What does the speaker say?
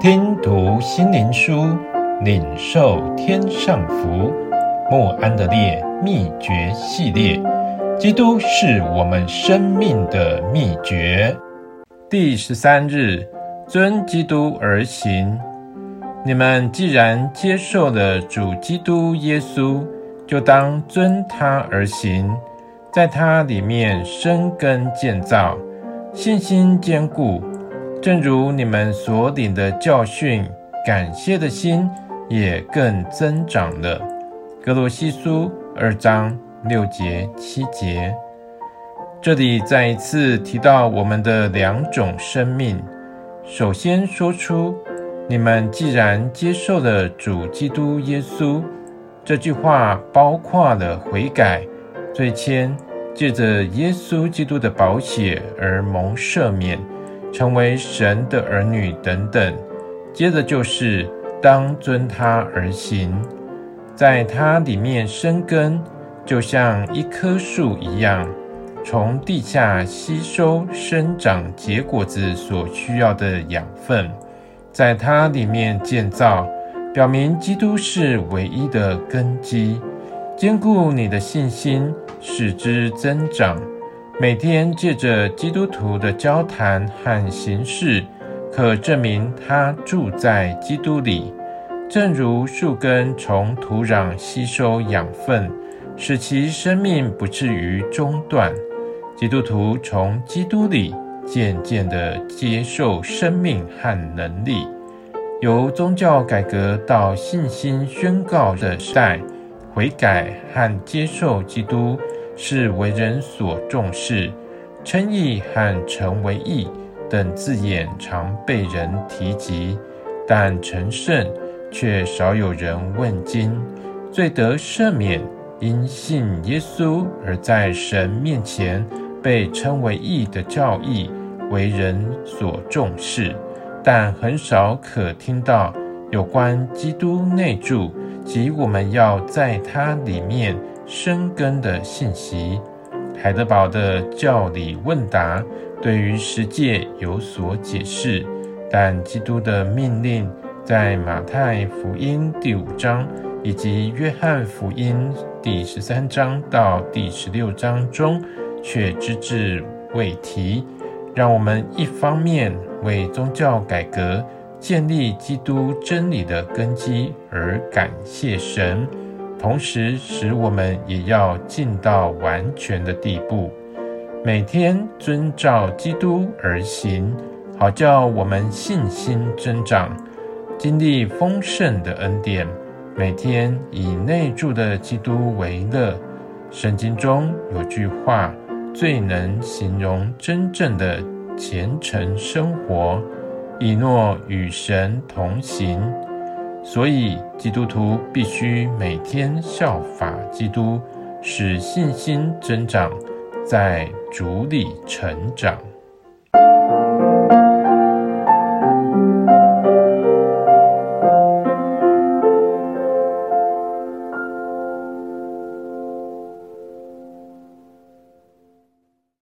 听读心灵书，领受天上福。莫安德烈秘诀系列，基督是我们生命的秘诀。第十三日，遵基督而行。你们既然接受了主基督耶稣，就当遵他而行，在他里面生根建造，信心坚固。正如你们所领的教训，感谢的心也更增长了。格罗西书二章六节七节，这里再一次提到我们的两种生命。首先说出，你们既然接受了主基督耶稣，这句话包括了悔改、罪愆，借着耶稣基督的宝血而蒙赦免。成为神的儿女等等，接着就是当遵他而行，在他里面生根，就像一棵树一样，从地下吸收生长结果子所需要的养分，在他里面建造，表明基督是唯一的根基，坚固你的信心，使之增长。每天借着基督徒的交谈和行事，可证明他住在基督里，正如树根从土壤吸收养分，使其生命不至于中断。基督徒从基督里渐渐地接受生命和能力，由宗教改革到信心宣告的时代，悔改和接受基督。是为人所重视，称义和成为义等字眼常被人提及，但成圣却少有人问津。罪得赦免，因信耶稣而在神面前被称为义的教义为人所重视，但很少可听到有关基督内住及我们要在他里面。生根的信息，海德堡的教理问答对于十诫有所解释，但基督的命令在马太福音第五章以及约翰福音第十三章到第十六章中却只字未提。让我们一方面为宗教改革建立基督真理的根基而感谢神。同时，使我们也要尽到完全的地步，每天遵照基督而行，好叫我们信心增长，经历丰盛的恩典。每天以内住的基督为乐。圣经中有句话，最能形容真正的虔诚生活：以诺与神同行。所以，基督徒必须每天效法基督，使信心增长，在主里成长。